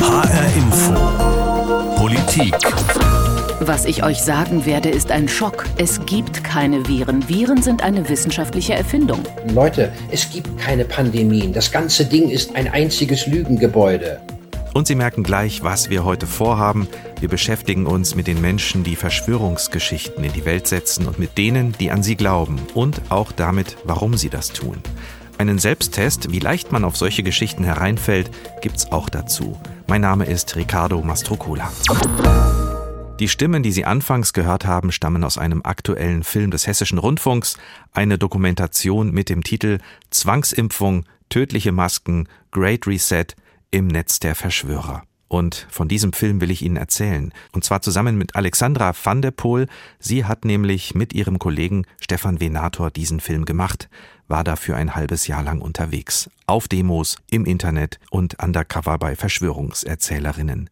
HR Info. Politik. Was ich euch sagen werde, ist ein Schock. Es gibt keine Viren. Viren sind eine wissenschaftliche Erfindung. Leute, es gibt keine Pandemien. Das ganze Ding ist ein einziges Lügengebäude. Und Sie merken gleich, was wir heute vorhaben. Wir beschäftigen uns mit den Menschen, die Verschwörungsgeschichten in die Welt setzen und mit denen, die an sie glauben. Und auch damit, warum sie das tun. Einen Selbsttest, wie leicht man auf solche Geschichten hereinfällt, gibt's auch dazu. Mein Name ist Ricardo Mastrocola. Die Stimmen, die Sie anfangs gehört haben, stammen aus einem aktuellen Film des Hessischen Rundfunks, eine Dokumentation mit dem Titel Zwangsimpfung, tödliche Masken, Great Reset im Netz der Verschwörer. Und von diesem Film will ich Ihnen erzählen. Und zwar zusammen mit Alexandra van der Poel. Sie hat nämlich mit ihrem Kollegen Stefan Venator diesen Film gemacht, war dafür ein halbes Jahr lang unterwegs. Auf Demos, im Internet und undercover bei Verschwörungserzählerinnen.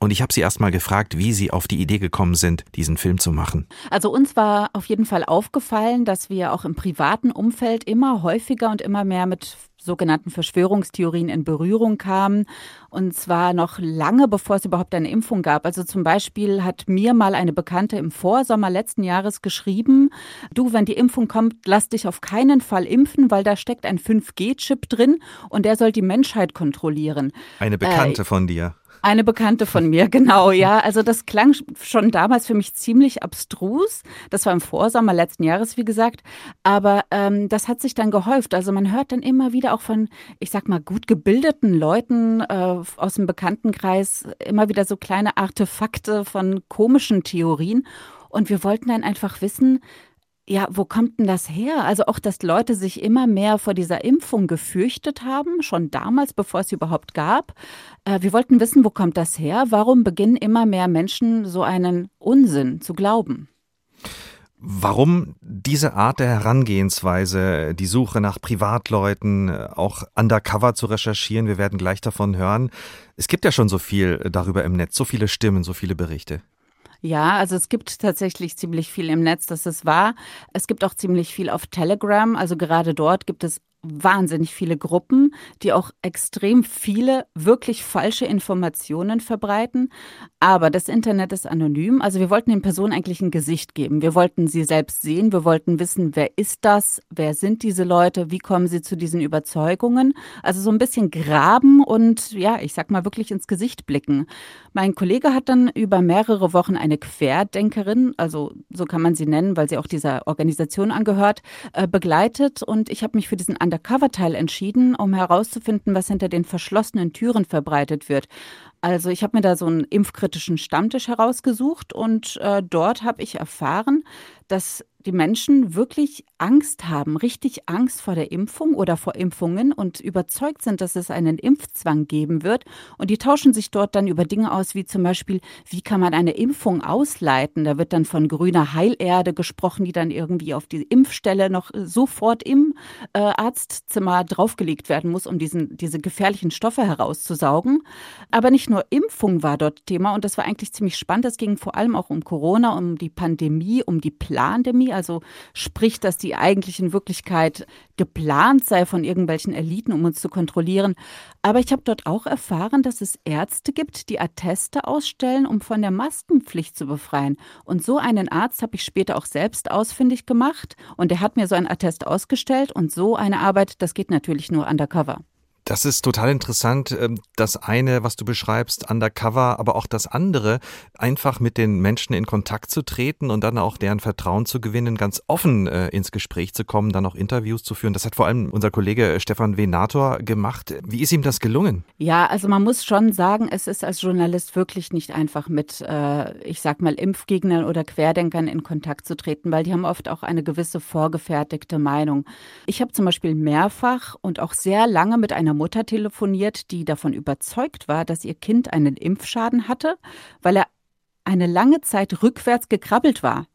Und ich habe sie erst mal gefragt, wie sie auf die Idee gekommen sind, diesen Film zu machen. Also uns war auf jeden Fall aufgefallen, dass wir auch im privaten Umfeld immer häufiger und immer mehr mit sogenannten Verschwörungstheorien in Berührung kamen. Und zwar noch lange bevor es überhaupt eine Impfung gab. Also zum Beispiel hat mir mal eine Bekannte im Vorsommer letzten Jahres geschrieben, du, wenn die Impfung kommt, lass dich auf keinen Fall impfen, weil da steckt ein 5G-Chip drin und der soll die Menschheit kontrollieren. Eine Bekannte äh, von dir. Eine Bekannte von mir, genau, ja. Also das klang schon damals für mich ziemlich abstrus. Das war im Vorsommer letzten Jahres, wie gesagt. Aber ähm, das hat sich dann gehäuft. Also man hört dann immer wieder auch von, ich sag mal, gut gebildeten Leuten äh, aus dem Bekanntenkreis immer wieder so kleine Artefakte von komischen Theorien. Und wir wollten dann einfach wissen, ja, wo kommt denn das her? Also auch, dass Leute sich immer mehr vor dieser Impfung gefürchtet haben, schon damals, bevor es sie überhaupt gab. Äh, wir wollten wissen, wo kommt das her? Warum beginnen immer mehr Menschen so einen Unsinn zu glauben? Warum diese Art der Herangehensweise, die Suche nach Privatleuten, auch undercover zu recherchieren? Wir werden gleich davon hören. Es gibt ja schon so viel darüber im Netz, so viele Stimmen, so viele Berichte. Ja, also es gibt tatsächlich ziemlich viel im Netz, das ist wahr. Es gibt auch ziemlich viel auf Telegram. Also gerade dort gibt es wahnsinnig viele Gruppen, die auch extrem viele wirklich falsche Informationen verbreiten. Aber das Internet ist anonym. Also wir wollten den Personen eigentlich ein Gesicht geben. Wir wollten sie selbst sehen. Wir wollten wissen, wer ist das? Wer sind diese Leute? Wie kommen sie zu diesen Überzeugungen? Also so ein bisschen graben und ja, ich sag mal wirklich ins Gesicht blicken. Mein Kollege hat dann über mehrere Wochen eine Querdenkerin, also so kann man sie nennen, weil sie auch dieser Organisation angehört, äh, begleitet. Und ich habe mich für diesen Undercover-Teil entschieden, um herauszufinden, was hinter den verschlossenen Türen verbreitet wird. Also ich habe mir da so einen impfkritischen Stammtisch herausgesucht und äh, dort habe ich erfahren, dass die Menschen wirklich Angst haben, richtig Angst vor der Impfung oder vor Impfungen und überzeugt sind, dass es einen Impfzwang geben wird. Und die tauschen sich dort dann über Dinge aus, wie zum Beispiel, wie kann man eine Impfung ausleiten? Da wird dann von grüner Heilerde gesprochen, die dann irgendwie auf die Impfstelle noch sofort im äh, Arztzimmer draufgelegt werden muss, um diesen, diese gefährlichen Stoffe herauszusaugen. Aber nicht nur Impfung war dort Thema und das war eigentlich ziemlich spannend. Es ging vor allem auch um Corona, um die Pandemie, um die Plandemie, also sprich, dass die eigentlich in Wirklichkeit geplant sei von irgendwelchen Eliten, um uns zu kontrollieren. Aber ich habe dort auch erfahren, dass es Ärzte gibt, die Atteste ausstellen, um von der Maskenpflicht zu befreien. Und so einen Arzt habe ich später auch selbst ausfindig gemacht und er hat mir so ein Attest ausgestellt und so eine Arbeit, das geht natürlich nur undercover. Das ist total interessant. Ähm, das eine, was du beschreibst, undercover, aber auch das andere, einfach mit den Menschen in Kontakt zu treten und dann auch deren Vertrauen zu gewinnen, ganz offen äh, ins Gespräch zu kommen, dann auch Interviews zu führen. Das hat vor allem unser Kollege Stefan Venator gemacht. Wie ist ihm das gelungen? Ja, also man muss schon sagen, es ist als Journalist wirklich nicht einfach mit, äh, ich sag mal, Impfgegnern oder Querdenkern in Kontakt zu treten, weil die haben oft auch eine gewisse vorgefertigte Meinung. Ich habe zum Beispiel mehrfach und auch sehr lange mit einer Mutter telefoniert, die davon überzeugt war, dass ihr Kind einen Impfschaden hatte, weil er eine lange Zeit rückwärts gekrabbelt war.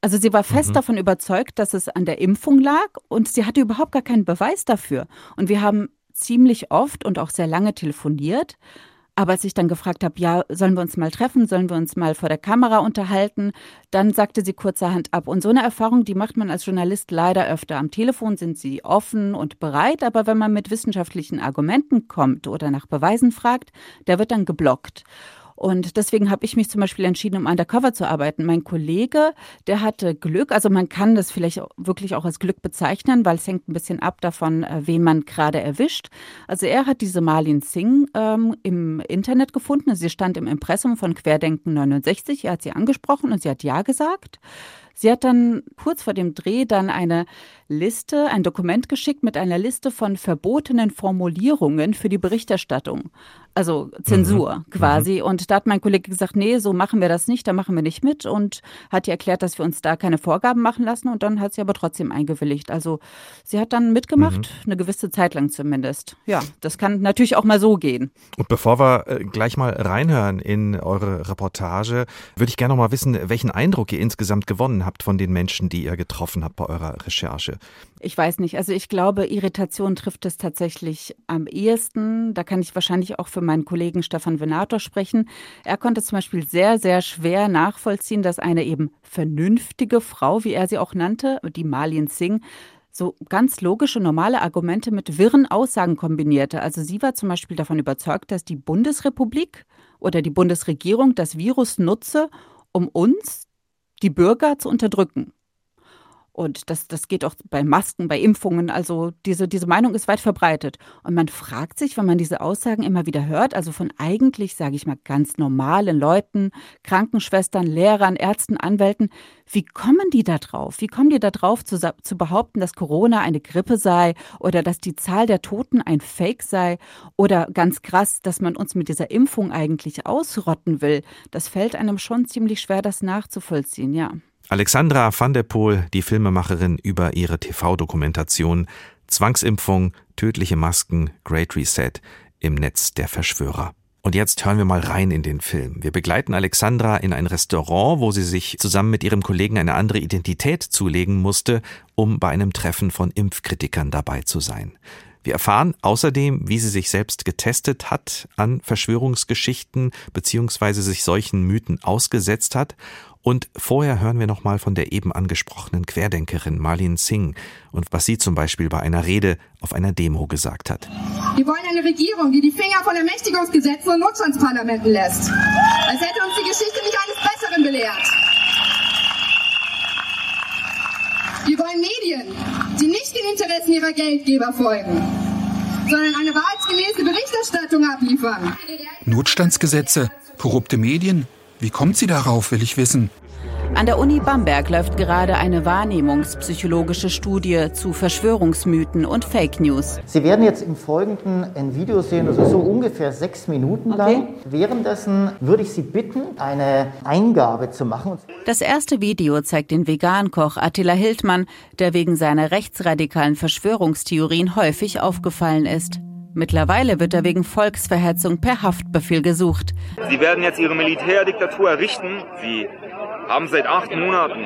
Also sie war fest mhm. davon überzeugt, dass es an der Impfung lag und sie hatte überhaupt gar keinen Beweis dafür. Und wir haben ziemlich oft und auch sehr lange telefoniert. Aber als ich dann gefragt habe, ja, sollen wir uns mal treffen, sollen wir uns mal vor der Kamera unterhalten, dann sagte sie kurzerhand ab. Und so eine Erfahrung, die macht man als Journalist leider öfter. Am Telefon sind sie offen und bereit, aber wenn man mit wissenschaftlichen Argumenten kommt oder nach Beweisen fragt, der wird dann geblockt. Und deswegen habe ich mich zum Beispiel entschieden, um undercover zu arbeiten. Mein Kollege, der hatte Glück, also man kann das vielleicht wirklich auch als Glück bezeichnen, weil es hängt ein bisschen ab davon, äh, wen man gerade erwischt. Also er hat diese Marlin Singh ähm, im Internet gefunden. Sie stand im Impressum von Querdenken 69. Er hat sie angesprochen und sie hat Ja gesagt. Sie hat dann kurz vor dem Dreh dann eine Liste, ein Dokument geschickt mit einer Liste von verbotenen Formulierungen für die Berichterstattung. Also Zensur mhm. quasi. Mhm. Und da hat mein Kollege gesagt, nee, so machen wir das nicht, da machen wir nicht mit und hat ihr erklärt, dass wir uns da keine Vorgaben machen lassen und dann hat sie aber trotzdem eingewilligt. Also sie hat dann mitgemacht, mhm. eine gewisse Zeit lang zumindest. Ja, das kann natürlich auch mal so gehen. Und bevor wir äh, gleich mal reinhören in eure Reportage, würde ich gerne noch mal wissen, welchen Eindruck ihr insgesamt gewonnen habt von den Menschen, die ihr getroffen habt bei eurer Recherche. Ich weiß nicht. Also ich glaube, Irritation trifft es tatsächlich am ehesten. Da kann ich wahrscheinlich auch für meinen Kollegen Stefan Venator sprechen. Er konnte zum Beispiel sehr, sehr schwer nachvollziehen, dass eine eben vernünftige Frau, wie er sie auch nannte, die Malin Singh, so ganz logische, normale Argumente mit wirren Aussagen kombinierte. Also sie war zum Beispiel davon überzeugt, dass die Bundesrepublik oder die Bundesregierung das Virus nutze, um uns, die Bürger, zu unterdrücken. Und das, das geht auch bei Masken, bei Impfungen. Also diese, diese Meinung ist weit verbreitet. Und man fragt sich, wenn man diese Aussagen immer wieder hört, also von eigentlich, sage ich mal, ganz normalen Leuten, Krankenschwestern, Lehrern, Ärzten, Anwälten, wie kommen die da drauf? Wie kommen die da drauf zu, zu behaupten, dass Corona eine Grippe sei oder dass die Zahl der Toten ein Fake sei oder ganz krass, dass man uns mit dieser Impfung eigentlich ausrotten will? Das fällt einem schon ziemlich schwer, das nachzuvollziehen, ja. Alexandra van der Poel, die Filmemacherin über ihre TV-Dokumentation Zwangsimpfung, tödliche Masken, Great Reset im Netz der Verschwörer. Und jetzt hören wir mal rein in den Film. Wir begleiten Alexandra in ein Restaurant, wo sie sich zusammen mit ihrem Kollegen eine andere Identität zulegen musste, um bei einem Treffen von Impfkritikern dabei zu sein. Wir erfahren außerdem, wie sie sich selbst getestet hat an Verschwörungsgeschichten bzw. sich solchen Mythen ausgesetzt hat und vorher hören wir nochmal von der eben angesprochenen Querdenkerin Marlene Singh und was sie zum Beispiel bei einer Rede auf einer Demo gesagt hat. Wir wollen eine Regierung, die die Finger von Ermächtigungsgesetzen und Notstandsparlamenten lässt. Als hätte uns die Geschichte nicht eines Besseren belehrt. Wir wollen Medien, die nicht den Interessen ihrer Geldgeber folgen, sondern eine wahrheitsgemäße Berichterstattung abliefern. Notstandsgesetze, korrupte Medien, wie kommt sie darauf, will ich wissen. An der Uni Bamberg läuft gerade eine wahrnehmungspsychologische Studie zu Verschwörungsmythen und Fake News. Sie werden jetzt im Folgenden ein Video sehen, das ist so ungefähr sechs Minuten lang. Okay. Währenddessen würde ich Sie bitten, eine Eingabe zu machen. Das erste Video zeigt den Vegankoch Attila Hildmann, der wegen seiner rechtsradikalen Verschwörungstheorien häufig aufgefallen ist. Mittlerweile wird er wegen Volksverhetzung per Haftbefehl gesucht. Sie werden jetzt ihre Militärdiktatur errichten. Sie haben seit acht Monaten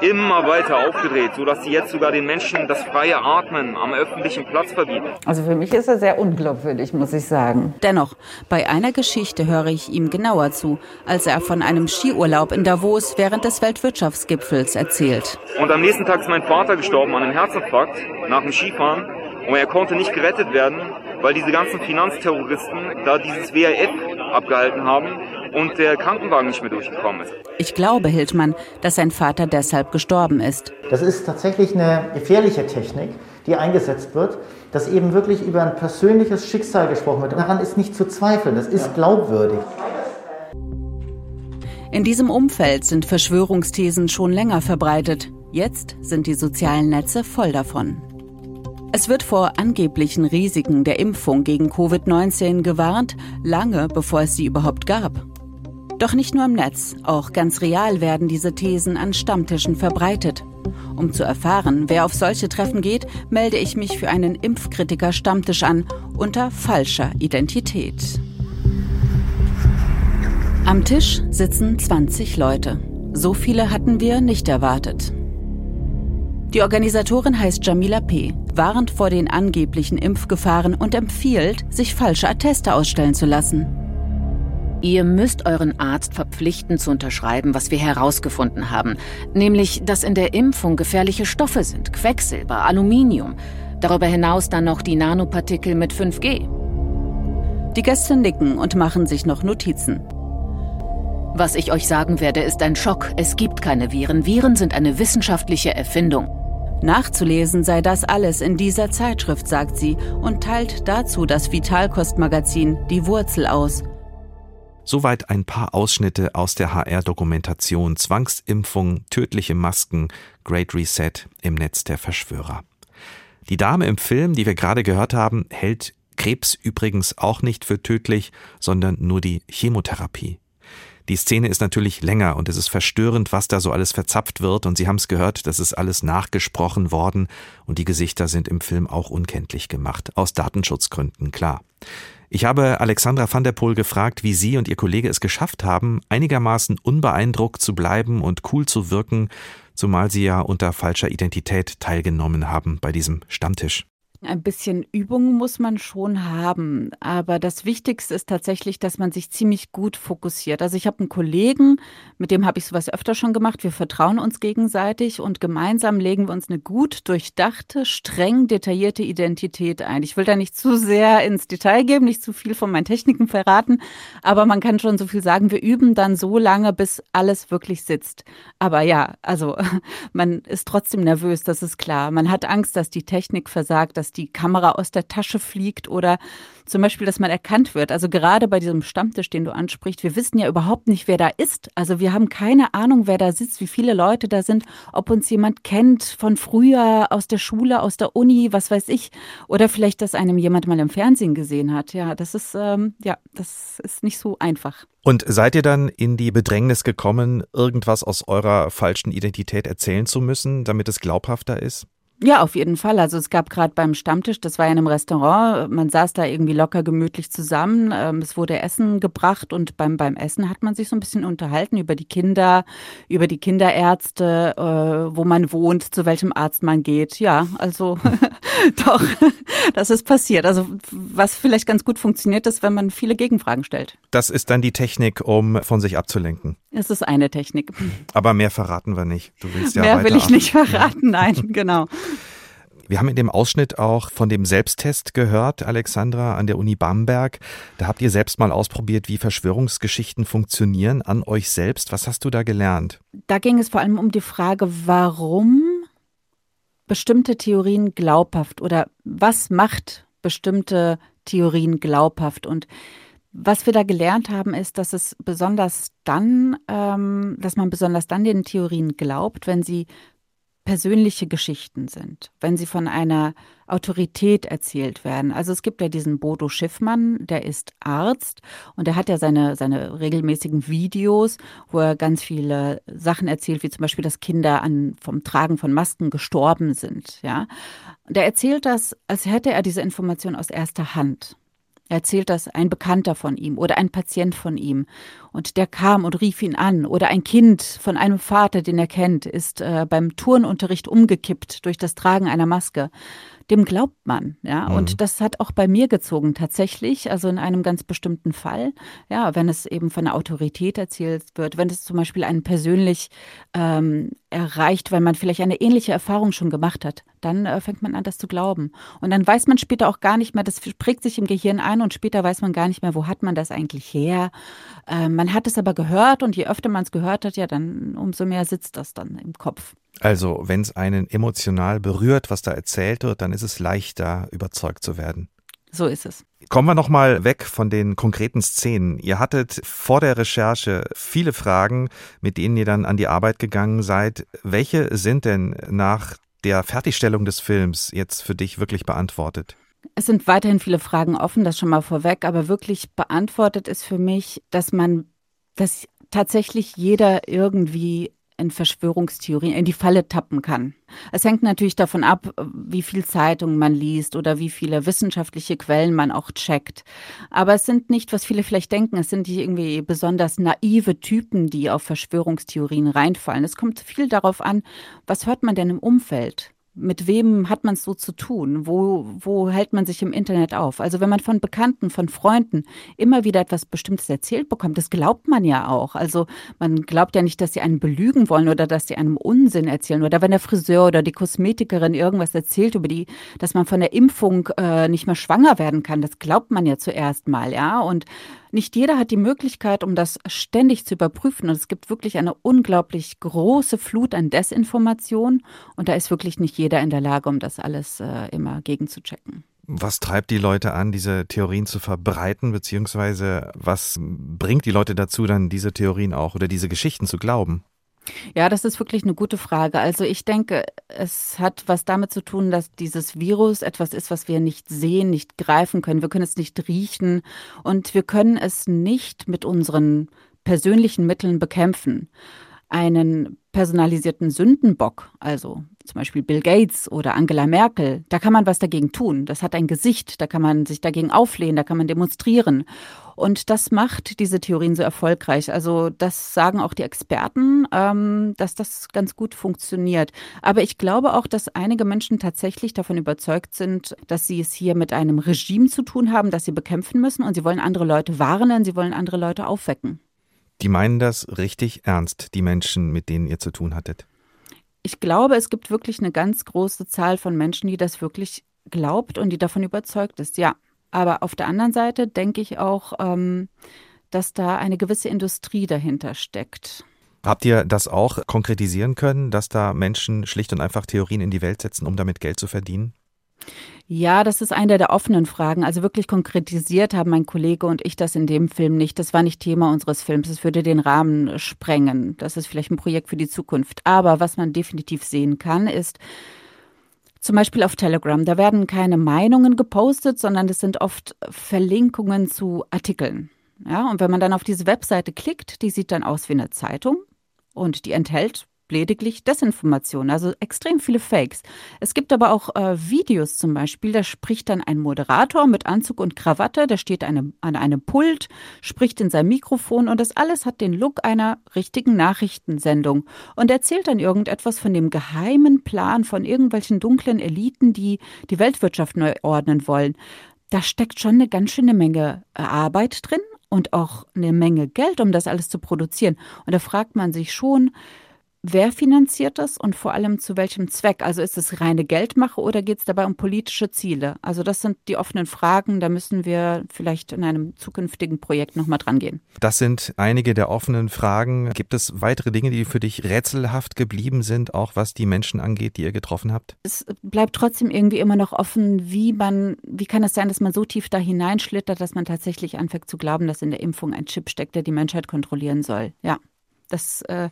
immer weiter aufgedreht, sodass sie jetzt sogar den Menschen das freie Atmen am öffentlichen Platz verbieten. Also für mich ist er sehr unglaubwürdig, muss ich sagen. Dennoch, bei einer Geschichte höre ich ihm genauer zu, als er von einem Skiurlaub in Davos während des Weltwirtschaftsgipfels erzählt. Und am nächsten Tag ist mein Vater gestorben an einem Herzinfarkt nach dem Skifahren. Und er konnte nicht gerettet werden, weil diese ganzen Finanzterroristen da dieses WRF abgehalten haben und der Krankenwagen nicht mehr durchgekommen ist. Ich glaube, Hildmann, dass sein Vater deshalb gestorben ist. Das ist tatsächlich eine gefährliche Technik, die eingesetzt wird, dass eben wirklich über ein persönliches Schicksal gesprochen wird. Daran ist nicht zu zweifeln, das ist glaubwürdig. In diesem Umfeld sind Verschwörungsthesen schon länger verbreitet. Jetzt sind die sozialen Netze voll davon. Es wird vor angeblichen Risiken der Impfung gegen Covid-19 gewarnt, lange bevor es sie überhaupt gab. Doch nicht nur im Netz, auch ganz real werden diese Thesen an Stammtischen verbreitet. Um zu erfahren, wer auf solche Treffen geht, melde ich mich für einen Impfkritiker-Stammtisch an unter falscher Identität. Am Tisch sitzen 20 Leute. So viele hatten wir nicht erwartet. Die Organisatorin heißt Jamila P. warnt vor den angeblichen Impfgefahren und empfiehlt, sich falsche Atteste ausstellen zu lassen. Ihr müsst euren Arzt verpflichten zu unterschreiben, was wir herausgefunden haben, nämlich, dass in der Impfung gefährliche Stoffe sind, Quecksilber, Aluminium, darüber hinaus dann noch die Nanopartikel mit 5G. Die Gäste nicken und machen sich noch Notizen. Was ich euch sagen werde, ist ein Schock. Es gibt keine Viren. Viren sind eine wissenschaftliche Erfindung. Nachzulesen sei das alles in dieser Zeitschrift, sagt sie und teilt dazu das Vitalkostmagazin Die Wurzel aus. Soweit ein paar Ausschnitte aus der HR-Dokumentation Zwangsimpfung, tödliche Masken, Great Reset im Netz der Verschwörer. Die Dame im Film, die wir gerade gehört haben, hält Krebs übrigens auch nicht für tödlich, sondern nur die Chemotherapie. Die Szene ist natürlich länger und es ist verstörend, was da so alles verzapft wird und Sie haben es gehört, das ist alles nachgesprochen worden und die Gesichter sind im Film auch unkenntlich gemacht, aus Datenschutzgründen, klar. Ich habe Alexandra van der Poel gefragt, wie sie und ihr Kollege es geschafft haben, einigermaßen unbeeindruckt zu bleiben und cool zu wirken, zumal sie ja unter falscher Identität teilgenommen haben bei diesem Stammtisch. Ein bisschen Übung muss man schon haben, aber das Wichtigste ist tatsächlich, dass man sich ziemlich gut fokussiert. Also ich habe einen Kollegen, mit dem habe ich sowas öfter schon gemacht. Wir vertrauen uns gegenseitig und gemeinsam legen wir uns eine gut durchdachte, streng detaillierte Identität ein. Ich will da nicht zu sehr ins Detail geben, nicht zu viel von meinen Techniken verraten, aber man kann schon so viel sagen. Wir üben dann so lange, bis alles wirklich sitzt. Aber ja, also man ist trotzdem nervös, das ist klar. Man hat Angst, dass die Technik versagt, dass dass die Kamera aus der Tasche fliegt oder zum Beispiel, dass man erkannt wird. Also gerade bei diesem Stammtisch, den du ansprichst, wir wissen ja überhaupt nicht, wer da ist. Also wir haben keine Ahnung, wer da sitzt, wie viele Leute da sind, ob uns jemand kennt von früher aus der Schule, aus der Uni, was weiß ich. Oder vielleicht, dass einem jemand mal im Fernsehen gesehen hat. Ja, das ist, ähm, ja, das ist nicht so einfach. Und seid ihr dann in die Bedrängnis gekommen, irgendwas aus eurer falschen Identität erzählen zu müssen, damit es glaubhafter ist? Ja, auf jeden Fall. Also es gab gerade beim Stammtisch, das war ja in einem Restaurant, man saß da irgendwie locker gemütlich zusammen. Ähm, es wurde Essen gebracht und beim, beim Essen hat man sich so ein bisschen unterhalten über die Kinder, über die Kinderärzte, äh, wo man wohnt, zu welchem Arzt man geht. Ja, also doch, das ist passiert. Also was vielleicht ganz gut funktioniert, ist, wenn man viele Gegenfragen stellt. Das ist dann die Technik, um von sich abzulenken. Es ist eine Technik. Aber mehr verraten wir nicht. Du willst ja Mehr will ich nicht verraten, nein, genau. Wir haben in dem Ausschnitt auch von dem Selbsttest gehört, Alexandra, an der Uni Bamberg. Da habt ihr selbst mal ausprobiert, wie Verschwörungsgeschichten funktionieren an euch selbst. Was hast du da gelernt? Da ging es vor allem um die Frage, warum bestimmte Theorien glaubhaft oder was macht bestimmte Theorien glaubhaft und was wir da gelernt haben, ist, dass es besonders dann, ähm, dass man besonders dann den Theorien glaubt, wenn sie persönliche Geschichten sind, wenn sie von einer Autorität erzählt werden. Also es gibt ja diesen Bodo Schiffmann, der ist Arzt und der hat ja seine, seine regelmäßigen Videos, wo er ganz viele Sachen erzählt, wie zum Beispiel, dass Kinder an, vom Tragen von Masken gestorben sind. Ja? Der erzählt das, als hätte er diese Information aus erster Hand. Er erzählt das ein Bekannter von ihm oder ein Patient von ihm. Und der kam und rief ihn an. Oder ein Kind von einem Vater, den er kennt, ist äh, beim Turnunterricht umgekippt durch das Tragen einer Maske dem glaubt man, ja. Mhm. Und das hat auch bei mir gezogen tatsächlich, also in einem ganz bestimmten Fall, ja, wenn es eben von der Autorität erzählt wird, wenn es zum Beispiel einen persönlich ähm, erreicht, weil man vielleicht eine ähnliche Erfahrung schon gemacht hat, dann äh, fängt man an, das zu glauben. Und dann weiß man später auch gar nicht mehr, das prägt sich im Gehirn ein und später weiß man gar nicht mehr, wo hat man das eigentlich her. Äh, man hat es aber gehört und je öfter man es gehört hat, ja, dann umso mehr sitzt das dann im Kopf. Also, wenn es einen emotional berührt, was da erzählt wird, dann ist es leichter, überzeugt zu werden. So ist es. Kommen wir nochmal weg von den konkreten Szenen. Ihr hattet vor der Recherche viele Fragen, mit denen ihr dann an die Arbeit gegangen seid. Welche sind denn nach der Fertigstellung des Films jetzt für dich wirklich beantwortet? Es sind weiterhin viele Fragen offen, das schon mal vorweg, aber wirklich beantwortet ist für mich, dass man, dass tatsächlich jeder irgendwie in Verschwörungstheorien in die Falle tappen kann. Es hängt natürlich davon ab, wie viel Zeitungen man liest oder wie viele wissenschaftliche Quellen man auch checkt. Aber es sind nicht, was viele vielleicht denken, es sind nicht irgendwie besonders naive Typen, die auf Verschwörungstheorien reinfallen. Es kommt viel darauf an, was hört man denn im Umfeld? Mit wem hat man es so zu tun? Wo, wo hält man sich im Internet auf? Also wenn man von Bekannten, von Freunden immer wieder etwas Bestimmtes erzählt bekommt, das glaubt man ja auch. Also man glaubt ja nicht, dass sie einen belügen wollen oder dass sie einem Unsinn erzählen. Oder wenn der Friseur oder die Kosmetikerin irgendwas erzählt über die, dass man von der Impfung äh, nicht mehr schwanger werden kann, das glaubt man ja zuerst mal, ja. Und nicht jeder hat die Möglichkeit, um das ständig zu überprüfen. Und es gibt wirklich eine unglaublich große Flut an Desinformation. Und da ist wirklich nicht jeder in der Lage, um das alles äh, immer gegenzuchecken. Was treibt die Leute an, diese Theorien zu verbreiten, beziehungsweise was bringt die Leute dazu, dann diese Theorien auch oder diese Geschichten zu glauben? Ja, das ist wirklich eine gute Frage. Also ich denke, es hat was damit zu tun, dass dieses Virus etwas ist, was wir nicht sehen, nicht greifen können. Wir können es nicht riechen und wir können es nicht mit unseren persönlichen Mitteln bekämpfen. Einen personalisierten Sündenbock, also zum Beispiel Bill Gates oder Angela Merkel, da kann man was dagegen tun. Das hat ein Gesicht, da kann man sich dagegen auflehnen, da kann man demonstrieren. Und das macht diese Theorien so erfolgreich. Also das sagen auch die Experten, ähm, dass das ganz gut funktioniert. Aber ich glaube auch, dass einige Menschen tatsächlich davon überzeugt sind, dass sie es hier mit einem Regime zu tun haben, das sie bekämpfen müssen. Und sie wollen andere Leute warnen, sie wollen andere Leute aufwecken. Die meinen das richtig ernst, die Menschen, mit denen ihr zu tun hattet. Ich glaube, es gibt wirklich eine ganz große Zahl von Menschen, die das wirklich glaubt und die davon überzeugt ist. Ja, aber auf der anderen Seite denke ich auch, ähm, dass da eine gewisse Industrie dahinter steckt. Habt ihr das auch konkretisieren können, dass da Menschen schlicht und einfach Theorien in die Welt setzen, um damit Geld zu verdienen? Ja, das ist eine der offenen Fragen. Also wirklich konkretisiert haben mein Kollege und ich das in dem Film nicht. Das war nicht Thema unseres Films. Es würde den Rahmen sprengen. Das ist vielleicht ein Projekt für die Zukunft. Aber was man definitiv sehen kann, ist, zum Beispiel auf Telegram, da werden keine Meinungen gepostet, sondern das sind oft Verlinkungen zu Artikeln. Ja, und wenn man dann auf diese Webseite klickt, die sieht dann aus wie eine Zeitung und die enthält lediglich Desinformation, also extrem viele Fakes. Es gibt aber auch äh, Videos zum Beispiel, da spricht dann ein Moderator mit Anzug und Krawatte, der steht eine, an einem Pult, spricht in sein Mikrofon und das alles hat den Look einer richtigen Nachrichtensendung und erzählt dann irgendetwas von dem geheimen Plan von irgendwelchen dunklen Eliten, die die Weltwirtschaft neu ordnen wollen. Da steckt schon eine ganz schöne Menge äh, Arbeit drin und auch eine Menge Geld, um das alles zu produzieren. Und da fragt man sich schon, Wer finanziert das und vor allem zu welchem Zweck? Also ist es reine Geldmache oder geht es dabei um politische Ziele? Also das sind die offenen Fragen, da müssen wir vielleicht in einem zukünftigen Projekt nochmal dran gehen. Das sind einige der offenen Fragen. Gibt es weitere Dinge, die für dich rätselhaft geblieben sind, auch was die Menschen angeht, die ihr getroffen habt? Es bleibt trotzdem irgendwie immer noch offen, wie man, wie kann es sein, dass man so tief da hineinschlittert, dass man tatsächlich anfängt zu glauben, dass in der Impfung ein Chip steckt, der die Menschheit kontrollieren soll. Ja, das äh,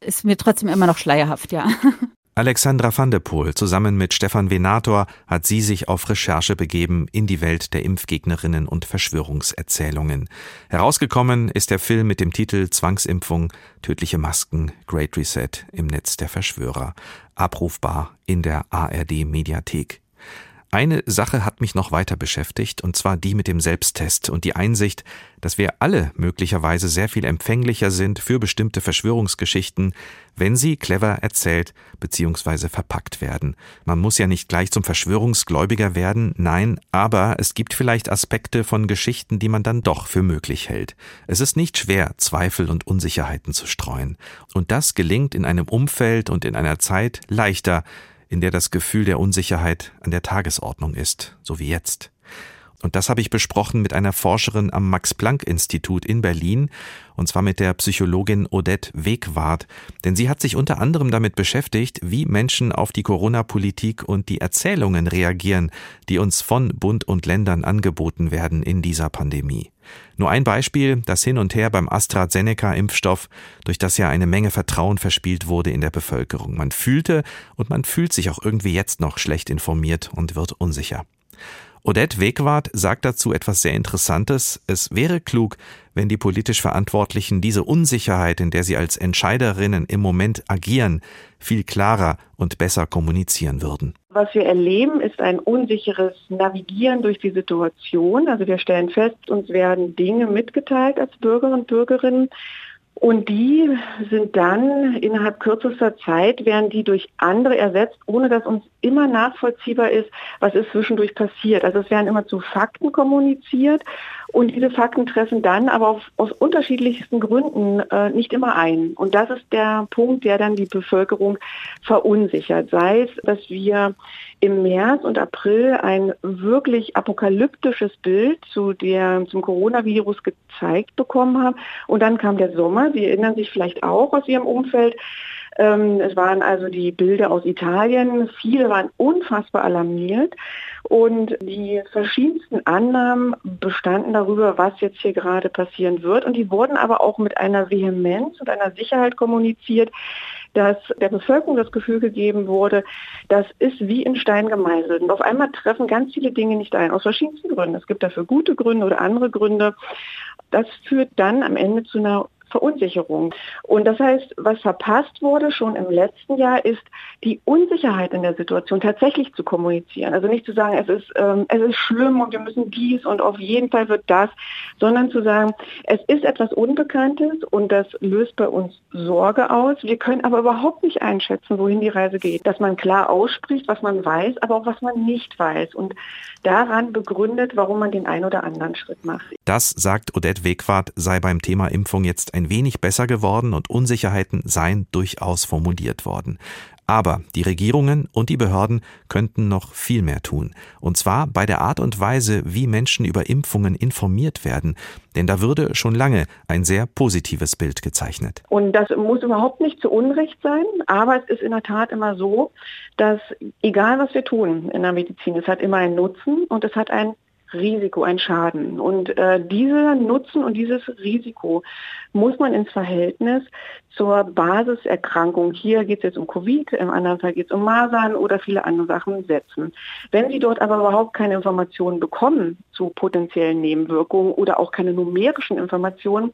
ist mir trotzdem immer noch schleierhaft, ja. Alexandra van de Poel zusammen mit Stefan Venator hat sie sich auf Recherche begeben in die Welt der Impfgegnerinnen und Verschwörungserzählungen. Herausgekommen ist der Film mit dem Titel Zwangsimpfung, tödliche Masken, Great Reset im Netz der Verschwörer. Abrufbar in der ARD Mediathek. Eine Sache hat mich noch weiter beschäftigt, und zwar die mit dem Selbsttest und die Einsicht, dass wir alle möglicherweise sehr viel empfänglicher sind für bestimmte Verschwörungsgeschichten, wenn sie clever erzählt bzw. verpackt werden. Man muss ja nicht gleich zum Verschwörungsgläubiger werden, nein, aber es gibt vielleicht Aspekte von Geschichten, die man dann doch für möglich hält. Es ist nicht schwer, Zweifel und Unsicherheiten zu streuen. Und das gelingt in einem Umfeld und in einer Zeit leichter, in der das Gefühl der Unsicherheit an der Tagesordnung ist, so wie jetzt. Und das habe ich besprochen mit einer Forscherin am Max-Planck-Institut in Berlin, und zwar mit der Psychologin Odette Wegwart. Denn sie hat sich unter anderem damit beschäftigt, wie Menschen auf die Corona-Politik und die Erzählungen reagieren, die uns von Bund und Ländern angeboten werden in dieser Pandemie. Nur ein Beispiel, das Hin und Her beim AstraZeneca-Impfstoff, durch das ja eine Menge Vertrauen verspielt wurde in der Bevölkerung. Man fühlte und man fühlt sich auch irgendwie jetzt noch schlecht informiert und wird unsicher. Odette Wegwart sagt dazu etwas sehr Interessantes. Es wäre klug, wenn die politisch Verantwortlichen diese Unsicherheit, in der sie als Entscheiderinnen im Moment agieren, viel klarer und besser kommunizieren würden. Was wir erleben, ist ein unsicheres Navigieren durch die Situation. Also wir stellen fest, uns werden Dinge mitgeteilt als Bürgerinnen und Bürgerinnen, Und die sind dann innerhalb kürzester Zeit, werden die durch andere ersetzt, ohne dass uns immer nachvollziehbar ist, was ist zwischendurch passiert. Also es werden immer zu Fakten kommuniziert und diese Fakten treffen dann aber auf, aus unterschiedlichsten Gründen äh, nicht immer ein. Und das ist der Punkt, der dann die Bevölkerung verunsichert. Sei es, dass wir im März und April ein wirklich apokalyptisches Bild zu der, zum Coronavirus gezeigt bekommen haben. Und dann kam der Sommer. Sie erinnern sich vielleicht auch aus Ihrem Umfeld. Ähm, es waren also die Bilder aus Italien. Viele waren unfassbar alarmiert. Und die verschiedensten Annahmen bestanden darüber, was jetzt hier gerade passieren wird. Und die wurden aber auch mit einer Vehemenz und einer Sicherheit kommuniziert, dass der Bevölkerung das Gefühl gegeben wurde, das ist wie in Stein gemeißelt. Und auf einmal treffen ganz viele Dinge nicht ein, aus verschiedensten Gründen. Es gibt dafür gute Gründe oder andere Gründe. Das führt dann am Ende zu einer Verunsicherung. Und das heißt, was verpasst wurde schon im letzten Jahr, ist die Unsicherheit in der Situation tatsächlich zu kommunizieren. Also nicht zu sagen, es ist, ähm, es ist schlimm und wir müssen dies und auf jeden Fall wird das, sondern zu sagen, es ist etwas Unbekanntes und das löst bei uns Sorge aus. Wir können aber überhaupt nicht einschätzen, wohin die Reise geht. Dass man klar ausspricht, was man weiß, aber auch was man nicht weiß. Und daran begründet, warum man den einen oder anderen Schritt macht. Das sagt Odette Wegwart, sei beim Thema Impfung jetzt ein wenig besser geworden und Unsicherheiten seien durchaus formuliert worden. Aber die Regierungen und die Behörden könnten noch viel mehr tun. Und zwar bei der Art und Weise, wie Menschen über Impfungen informiert werden. Denn da würde schon lange ein sehr positives Bild gezeichnet. Und das muss überhaupt nicht zu Unrecht sein. Aber es ist in der Tat immer so, dass egal was wir tun in der Medizin, es hat immer einen Nutzen und es hat einen Risiko, ein Schaden. Und äh, dieser Nutzen und dieses Risiko muss man ins Verhältnis zur Basiserkrankung, hier geht es jetzt um Covid, im anderen Fall geht es um Masern oder viele andere Sachen setzen. Wenn Sie dort aber überhaupt keine Informationen bekommen zu potenziellen Nebenwirkungen oder auch keine numerischen Informationen,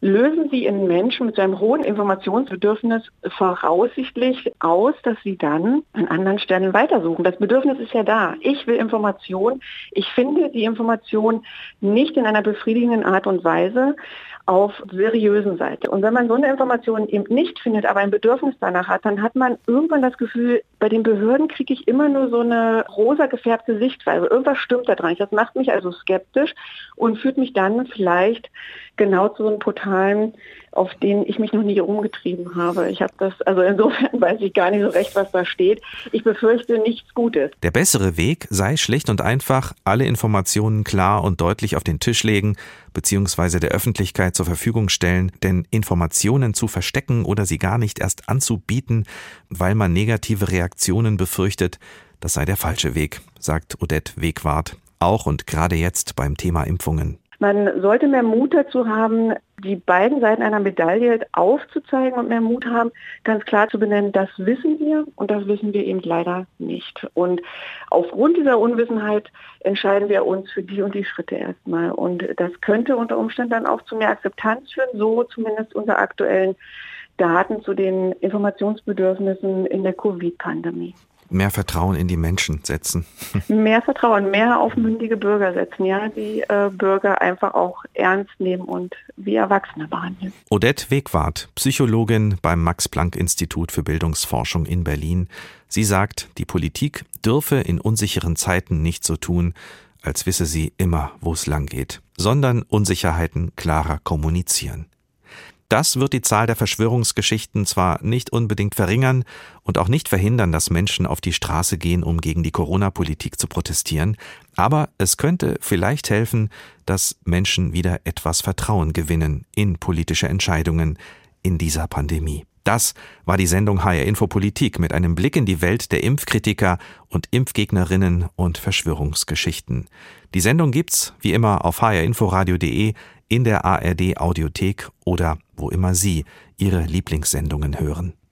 lösen Sie in Menschen mit einem hohen Informationsbedürfnis voraussichtlich aus, dass sie dann an anderen Stellen weitersuchen. Das Bedürfnis ist ja da. Ich will Information. Ich finde die Information nicht in einer befriedigenden Art und Weise auf seriösen Seite. Und wenn man so eine Information eben nicht findet, aber ein Bedürfnis danach hat, dann hat man irgendwann das Gefühl, bei den Behörden kriege ich immer nur so eine rosa gefärbte Sichtweise. Irgendwas stimmt da dran. Das macht mich also skeptisch und führt mich dann vielleicht genau zu so einem Portalen, auf denen ich mich noch nie umgetrieben habe. Ich habe das, also insofern weiß ich gar nicht so recht, was da steht. Ich befürchte nichts Gutes. Der bessere Weg sei schlicht und einfach, alle Informationen klar und deutlich auf den Tisch legen, beziehungsweise der Öffentlichkeit zur Verfügung stellen, denn Informationen zu verstecken oder sie gar nicht erst anzubieten, weil man negative Reaktionen befürchtet, das sei der falsche Weg, sagt Odette Wegwart, auch und gerade jetzt beim Thema Impfungen. Man sollte mehr Mut dazu haben, die beiden Seiten einer Medaille aufzuzeigen und mehr Mut haben, ganz klar zu benennen, das wissen wir und das wissen wir eben leider nicht. Und aufgrund dieser Unwissenheit entscheiden wir uns für die und die Schritte erstmal. Und das könnte unter Umständen dann auch zu mehr Akzeptanz führen, so zumindest unsere aktuellen Daten zu den Informationsbedürfnissen in der Covid-Pandemie mehr Vertrauen in die Menschen setzen. Mehr Vertrauen, mehr auf mündige Bürger setzen, ja, die äh, Bürger einfach auch ernst nehmen und wie Erwachsene behandeln. Odette Wegwart, Psychologin beim Max-Planck-Institut für Bildungsforschung in Berlin. Sie sagt, die Politik dürfe in unsicheren Zeiten nicht so tun, als wisse sie immer, wo es lang geht, sondern Unsicherheiten klarer kommunizieren. Das wird die Zahl der Verschwörungsgeschichten zwar nicht unbedingt verringern und auch nicht verhindern, dass Menschen auf die Straße gehen, um gegen die Corona-Politik zu protestieren, aber es könnte vielleicht helfen, dass Menschen wieder etwas Vertrauen gewinnen in politische Entscheidungen in dieser Pandemie. Das war die Sendung HR Info Politik mit einem Blick in die Welt der Impfkritiker und Impfgegnerinnen und Verschwörungsgeschichten. Die Sendung gibt's wie immer auf hrinforadio.de in der ARD Audiothek oder wo immer Sie Ihre Lieblingssendungen hören.